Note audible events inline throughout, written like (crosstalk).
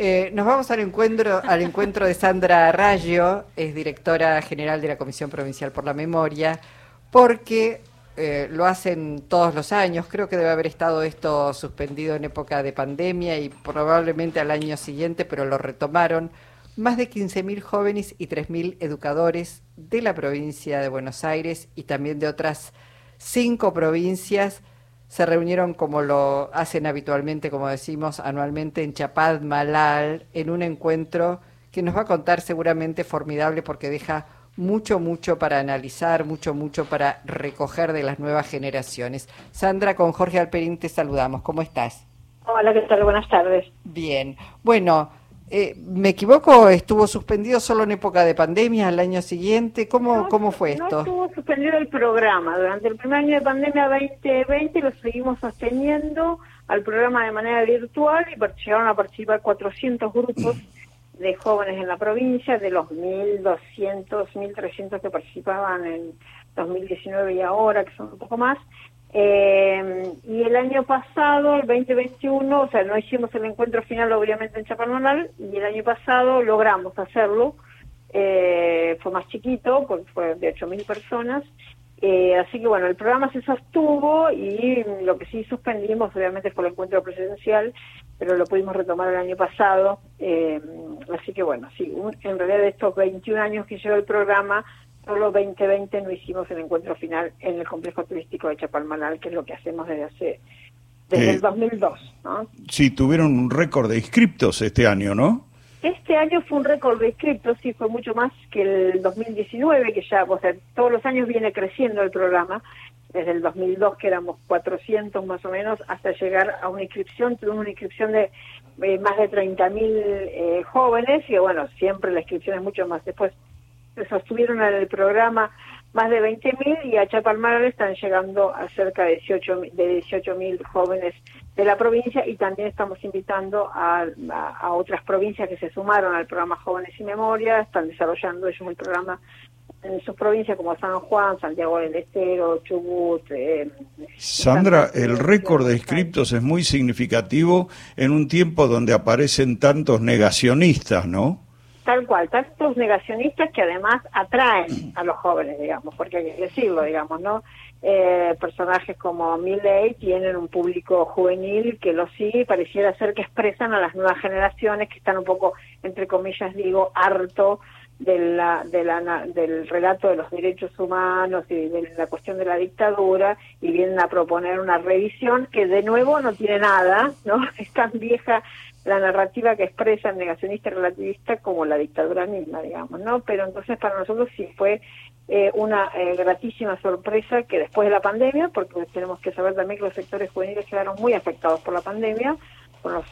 Eh, nos vamos al encuentro, al encuentro de Sandra Rayo, es directora general de la Comisión Provincial por la Memoria, porque eh, lo hacen todos los años. Creo que debe haber estado esto suspendido en época de pandemia y probablemente al año siguiente, pero lo retomaron. Más de 15.000 jóvenes y 3.000 educadores de la provincia de Buenos Aires y también de otras cinco provincias se reunieron como lo hacen habitualmente, como decimos, anualmente en Chapad Malal, en un encuentro que nos va a contar seguramente formidable porque deja mucho, mucho para analizar, mucho, mucho para recoger de las nuevas generaciones. Sandra, con Jorge Alperín te saludamos. ¿Cómo estás? Hola, ¿qué tal? Buenas tardes. Bien. Bueno, eh, ¿me equivoco? ¿Estuvo suspendido solo en época de pandemia al año siguiente? ¿Cómo, cómo fue esto? No estuvo suspendido el programa. Durante el primer año de pandemia 2020 lo seguimos sosteniendo al programa de manera virtual y llegaron a participar 400 grupos de jóvenes en la provincia, de los 1.200, 1.300 que participaban en 2019 y ahora, que son un poco más. Eh, y el año pasado, el 2021, o sea, no hicimos el encuentro final obviamente en Chaparmonal, y el año pasado logramos hacerlo, eh, fue más chiquito, porque fue de 8.000 personas, eh, así que bueno, el programa se sostuvo y lo que sí suspendimos obviamente fue el encuentro presidencial, pero lo pudimos retomar el año pasado. Eh, así que bueno, sí, en realidad de estos 21 años que lleva el programa, solo 2020 no hicimos el encuentro final en el complejo turístico de Chapalmanal, que es lo que hacemos desde hace desde el 2002. ¿no? Sí, tuvieron un récord de inscriptos este año, ¿no? Este año fue un récord de inscriptos, sí, fue mucho más que el 2019, que ya, o sea, todos los años viene creciendo el programa, desde el 2002 que éramos 400 más o menos, hasta llegar a una inscripción, tuvimos una inscripción de eh, más de 30.000 eh, jóvenes, y bueno, siempre la inscripción es mucho más. Después sostuvieron en el programa más de 20.000 y a Chapalmar están llegando a cerca de 18.000 de 18.000 jóvenes de la provincia y también estamos invitando a, a, otras provincias que se sumaron al programa Jóvenes y Memoria, están desarrollando ellos el programa en sus provincias como San Juan, Santiago del Estero, Chubut. Eh, Sandra, el récord de inscriptos es muy significativo en un tiempo donde aparecen tantos negacionistas, ¿no? Tal cual, tantos negacionistas que además atraen a los jóvenes, digamos, porque hay que decirlo, digamos, ¿no? Eh, personajes como Milley tienen un público juvenil que lo sigue y pareciera ser que expresan a las nuevas generaciones que están un poco, entre comillas digo, harto de la, de la, del relato de los derechos humanos y de la cuestión de la dictadura y vienen a proponer una revisión que de nuevo no tiene nada, ¿no? (laughs) Es tan vieja la narrativa que expresa el negacionista relativista como la dictadura misma, digamos, ¿no? Pero entonces para nosotros sí fue eh, una eh, gratísima sorpresa que después de la pandemia, porque tenemos que saber también que los sectores juveniles quedaron muy afectados por la pandemia, uno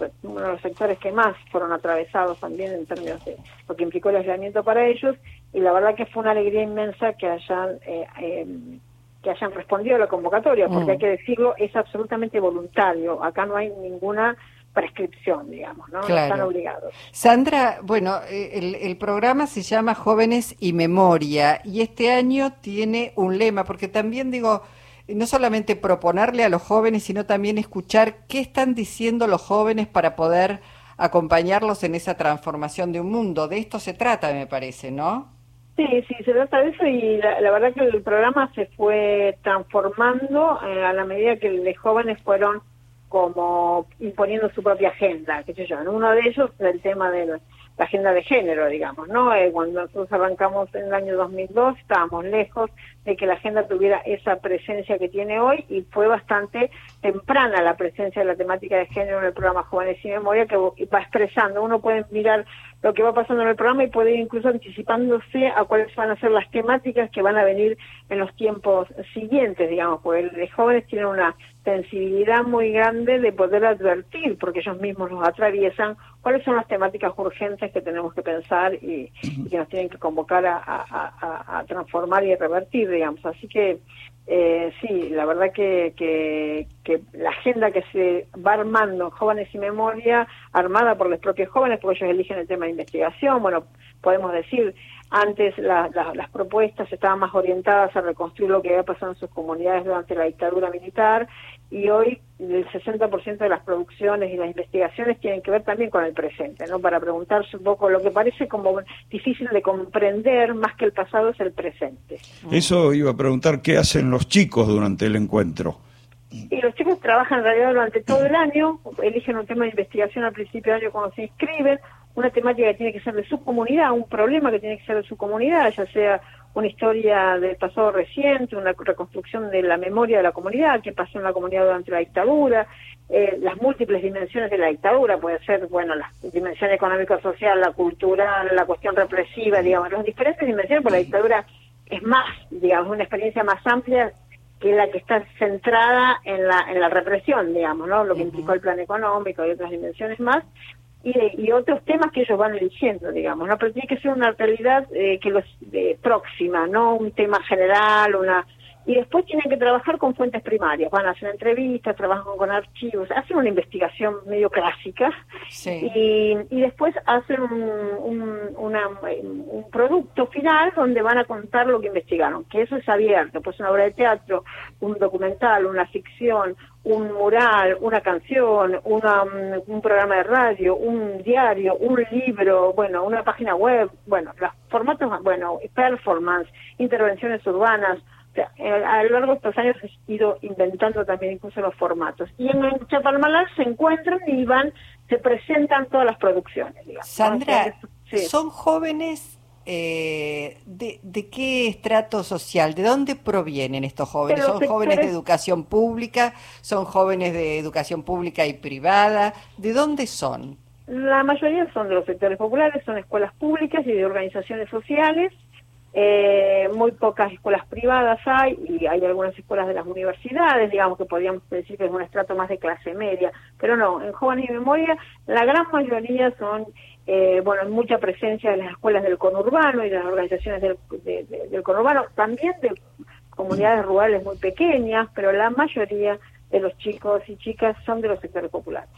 de los sectores que más fueron atravesados también en términos de lo que implicó el aislamiento para ellos, y la verdad que fue una alegría inmensa que hayan... Eh, em, que hayan respondido a la convocatoria, porque mm. hay que decirlo, es absolutamente voluntario. Acá no hay ninguna prescripción, digamos, ¿no? Están obligados. Sandra, bueno, eh, el, el, programa se llama Jóvenes y Memoria y este año tiene un lema, porque también digo, no solamente proponerle a los jóvenes, sino también escuchar qué están diciendo los jóvenes para poder acompañarlos en esa transformación de un mundo. De esto se trata, me parece, ¿no? Sí, sí, se trata de eso y la, verdad que el programa se fue transformando eh, a la medida que los jóvenes fueron como imponiendo su propia agenda, qué sé yo. Uno de ellos el tema de la, agenda de género, digamos, ¿no? Eh, cuando nosotros arrancamos en el año 2002 estábamos lejos de que la agenda tuviera esa presencia que tiene hoy y fue bastante temprana la presencia de la temática de género en el programa Jóvenes sin Memoria que va expresando. Uno puede mirar lo que va pasando en el programa y puede ir incluso anticipándose a cuáles van a ser las temáticas que van a venir en los tiempos siguientes, digamos, porque los jóvenes tienen una sensibilidad muy grande de poder advertir, porque ellos mismos nos atraviesan, cuáles son las temáticas urgentes que tenemos que pensar y, que nos tienen que convocar a, transformar y a revertir, digamos. Así que eh, sí, la verdad que, que, que, la agenda que se va armando Jóvenes y Memoria, armada por los propios jóvenes, porque ellos eligen el tema de investigación, bueno, podemos decir, antes las propuestas estaban más orientadas a reconstruir lo que había pasado en sus comunidades durante la dictadura militar y hoy el 60% de las producciones y las investigaciones tienen que ver también con el presente, ¿no? Para preguntarse un poco lo que parece como difícil de comprender más que el pasado es el presente. Eso iba a preguntar qué hacen los chicos durante el encuentro. Y los chicos trabajan en realidad durante todo el año, eligen un tema de investigación al principio de año cuando se inscriben, una temática que tiene que ser de su comunidad, un problema que tiene que ser de su comunidad, ya sea una historia del pasado reciente, una reconstrucción de la memoria de la comunidad, qué pasó en la comunidad durante la dictadura, eh, las múltiples dimensiones de la dictadura, puede ser, bueno, la dimensión económico-social, la cultural, la cuestión represiva, digamos, las diferentes dimensiones, porque la dictadura es más, digamos, una experiencia más amplia que la que está centrada en la, en la represión, digamos, ¿no? Lo que implicó el plan económico y otras dimensiones más, y, otros temas que ellos van eligiendo, digamos, ¿no? Pero tiene que ser una realidad eh, que los eh, próxima, no un tema general, una y después tienen que trabajar con fuentes primarias, van a hacer entrevistas, trabajan con archivos, hacen una investigación medio clásica y, y, después hacen un, un, un, producto final donde van a contar lo que investigaron, que eso es abierto, pues una obra de teatro, un documental, una ficción, un mural, una canción, una, un programa de radio, un diario, un libro, bueno, una página web, bueno, los formatos, bueno, performance, intervenciones urbanas, a lo largo de estos años he ido inventando también incluso los formatos. Y en Chapalmalal se encuentran y van, se presentan todas las producciones. Sandra, ¿son jóvenes eh, de, de, qué estrato social? ¿De dónde provienen estos jóvenes? ¿Son jóvenes de educación pública? ¿Son jóvenes de educación pública y privada? ¿De dónde son? La mayoría son de los sectores populares, son escuelas públicas y de organizaciones sociales eh, muy pocas escuelas privadas hay y hay algunas escuelas de las universidades, digamos que podríamos decir que es un estrato más de clase media, pero no, en Jóvenes y Memoria la gran mayoría son, eh, bueno, mucha presencia de las escuelas del conurbano y de las organizaciones del, del conurbano, también de comunidades rurales muy pequeñas, pero la mayoría de los chicos y chicas son de los sectores populares,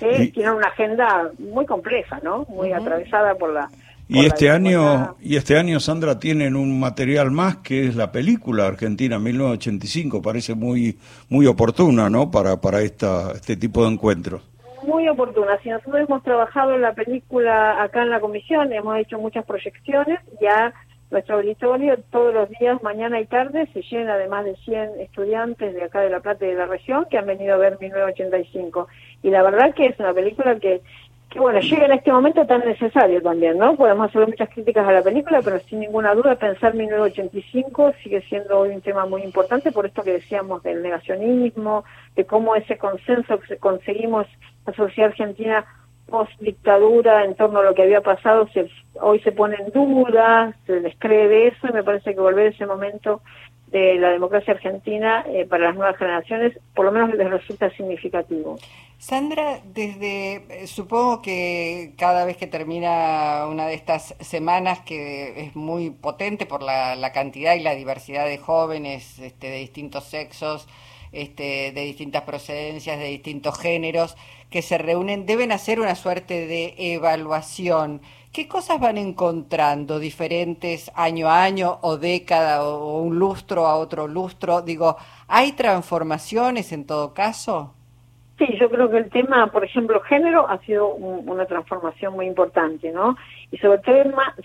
que tienen una agenda muy compleja, ¿no? Muy atravesada por la y este año, y este año, Sandra, tienen un material más que es la película Argentina 1985. Parece muy, muy oportuna, ¿no? Para, para esta, este tipo de encuentros. Muy oportuna. Si nosotros hemos trabajado la película acá en la comisión, hemos hecho muchas proyecciones, ya nuestro auditorio todos los días, mañana y tarde, se llena de más de 100 estudiantes de acá de La Plata y de la región que han venido a ver 1985. Y la verdad que es una película que que bueno, llega en este momento tan necesario también, ¿no? Podemos hacer muchas críticas a la película, pero sin ninguna duda pensar 1985 sigue siendo hoy un tema muy importante por esto que decíamos del negacionismo, de cómo ese consenso que conseguimos la sociedad argentina post dictadura en torno a lo que había pasado se, hoy se pone en duda, se descree de eso y me parece que volver a ese momento de la democracia argentina eh, para las nuevas generaciones por lo menos les resulta significativo. Sandra, desde eh, supongo que cada vez que termina una de estas semanas que es muy potente por la, cantidad y la diversidad de jóvenes este, de distintos sexos, este, de distintas procedencias, de distintos géneros, que se reúnen, deben hacer una suerte de evaluación. ¿Qué cosas van encontrando diferentes año a año o década o un lustro a otro lustro? Digo, ¿hay transformaciones en todo caso? Sí, yo creo que el tema, por ejemplo, género ha sido una transformación muy importante, ¿no? Y sobre todo,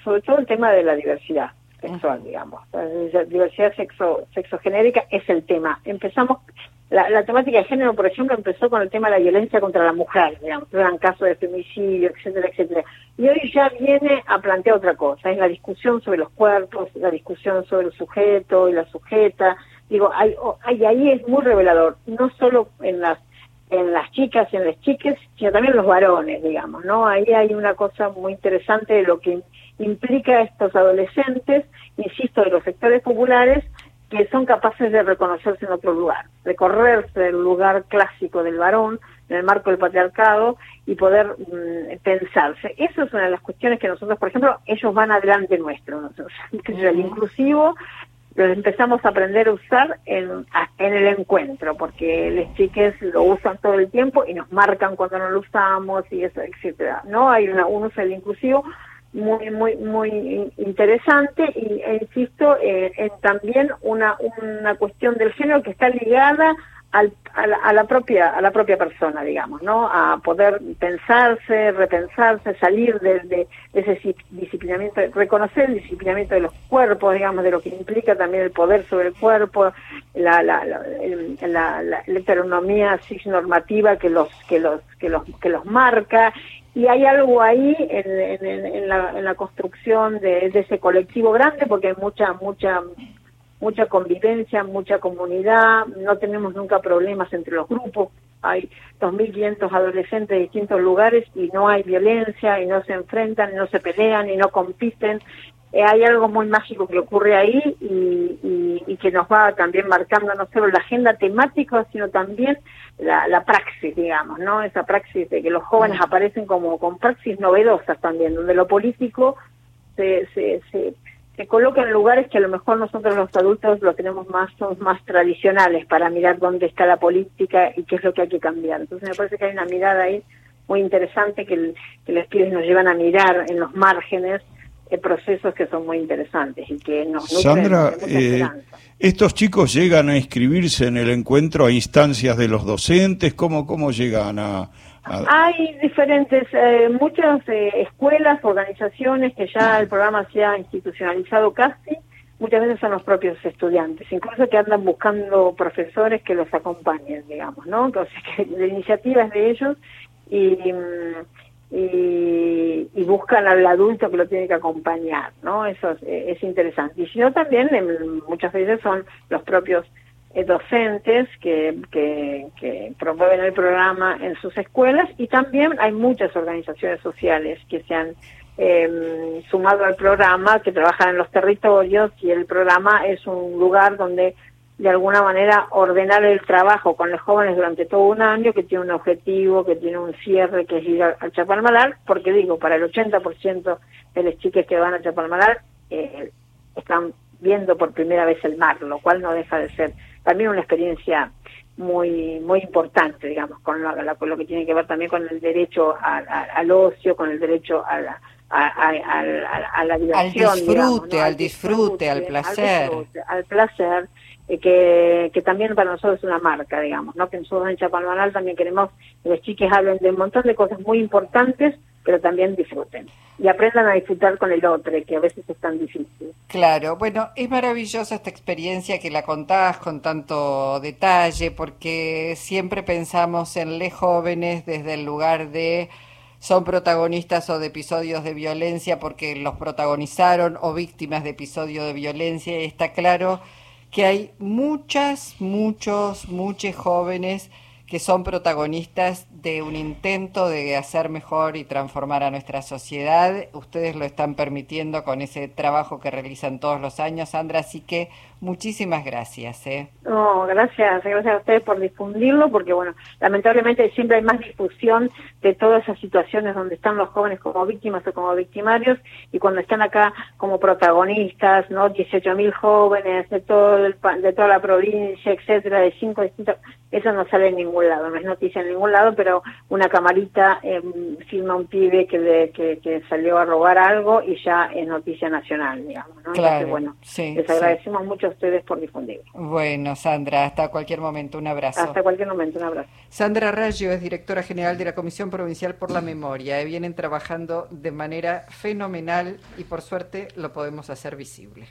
sobre todo el tema de la diversidad sexual, digamos. La diversidad sexo, sexogenérica es el tema. Empezamos, la, temática de género, por ejemplo, empezó con el tema de la violencia contra la mujer, digamos, eran casos de femicidio, etcétera, etcétera. Y hoy ya viene a plantear otra cosa, es la discusión sobre los cuerpos, la discusión sobre el sujeto y la sujeta. Digo, hay, hay, ahí es muy revelador, no solo en las en las chicas y en las chiques, sino también los varones, digamos, ¿no? Ahí hay una cosa muy interesante de lo que implica a estos adolescentes, insisto, de los sectores populares, que son capaces de reconocerse en otro lugar, recorrerse del lugar clásico del varón, en el marco del patriarcado, y poder mm, pensarse. Eso es una de las cuestiones que nosotros, por ejemplo, ellos van adelante nuestro, nosotros, el inclusivo lo empezamos a aprender a usar en, en el encuentro, porque los chiques lo usan todo el tiempo y nos marcan cuando no lo usamos y eso, etcétera. ¿No? Hay una, un uso del inclusivo muy, muy, muy interesante y e insisto eh, en también una, una cuestión del género que está ligada al, a la, propia a la propia persona digamos no a poder pensarse repensarse salir de, ese disciplinamiento reconocer el disciplinamiento de los cuerpos digamos de lo que implica también el poder sobre el cuerpo la la, la, la, heteronomía cisnormativa que los que los que los que los marca. Y hay algo ahí en, en, la, en la construcción de, de ese colectivo grande porque hay mucha mucha mucha convivencia, mucha comunidad, no tenemos nunca problemas entre los grupos, hay 2.500 adolescentes de distintos lugares y no hay violencia y no se enfrentan, y no se pelean y no compiten. Eh, hay algo muy mágico que ocurre ahí y, y, que nos va también marcando no solo la agenda temática, sino también la, la praxis, digamos, ¿no? Esa praxis de que los jóvenes aparecen como con praxis novedosas también, donde lo político se, se, se se coloca en lugares que a lo mejor nosotros los adultos lo tenemos más, somos más tradicionales para mirar dónde está la política y qué es lo que hay que cambiar. Entonces me parece que hay una mirada ahí muy interesante que, que los pibes nos llevan a mirar en los márgenes de procesos que son muy interesantes y que nos Sandra, eh, ¿estos chicos llegan a inscribirse en el encuentro a instancias de los docentes? ¿Cómo, cómo llegan a, hay diferentes, eh, muchas eh, escuelas, organizaciones que ya el programa se ha institucionalizado casi, muchas veces son los propios estudiantes, incluso que andan buscando profesores que los acompañen, digamos, ¿no? Sea, que la iniciativa es de ellos y, y, buscan al adulto que lo tiene que acompañar, ¿no? Eso es, es interesante. Y si no, también muchas veces son los propios docentes que, que, promueven el programa en sus escuelas y también hay muchas organizaciones sociales que se han em, sumado al programa, que trabajan en los territorios y el programa es un lugar donde de alguna manera ordenar el trabajo con los jóvenes durante todo un año, que tiene un objetivo, que tiene un cierre, que es ir al Chapalmalar, porque digo, para el 80% de los chiques que van a Chapalmalar eh, están viendo por primera vez el mar, lo cual no deja de ser también una experiencia muy muy importante, digamos, con lo, lo que tiene que ver también con el derecho al ocio, con el derecho a la, a, la diversión. Al disfrute, al, disfrute, al placer. Al, placer, eh, que, que también para nosotros es una marca, digamos, ¿no? que nosotros en Chapalmanal también queremos que los chiques hablen de un montón de cosas muy importantes, pero también disfruten y aprendan a disfrutar con el otro, que a veces es tan difícil. Claro, bueno, es maravillosa esta experiencia que la contás con tanto detalle, porque siempre pensamos en les jóvenes desde el lugar de son protagonistas o de episodios de violencia porque los protagonizaron o víctimas de episodios de violencia y está claro que hay muchas, muchos, muchos jóvenes que son protagonistas de un intento de hacer mejor y transformar a nuestra sociedad. Ustedes lo están permitiendo con ese trabajo que realizan todos los años, Sandra, así que muchísimas gracias. ¿eh? No, gracias, gracias a ustedes por difundirlo, porque bueno, lamentablemente siempre hay más difusión de todas esas situaciones donde están los jóvenes como víctimas o como victimarios y cuando están acá como protagonistas, ¿no? 18.000 jóvenes de todo el, de toda la provincia, etcétera, de cinco distintos eso no sale en ningún lado, no es noticia en ningún lado, pero una camarita eh, filma un pibe que, que, salió a robar algo y ya es noticia nacional, digamos. ¿no? Claro, bueno, les agradecemos mucho ustedes por difundir. Bueno, Sandra, hasta cualquier momento, un abrazo. Hasta cualquier momento, un abrazo. Sandra Rayo es directora general de la Comisión Provincial por la Memoria. Vienen trabajando de manera fenomenal y por suerte lo podemos hacer visible.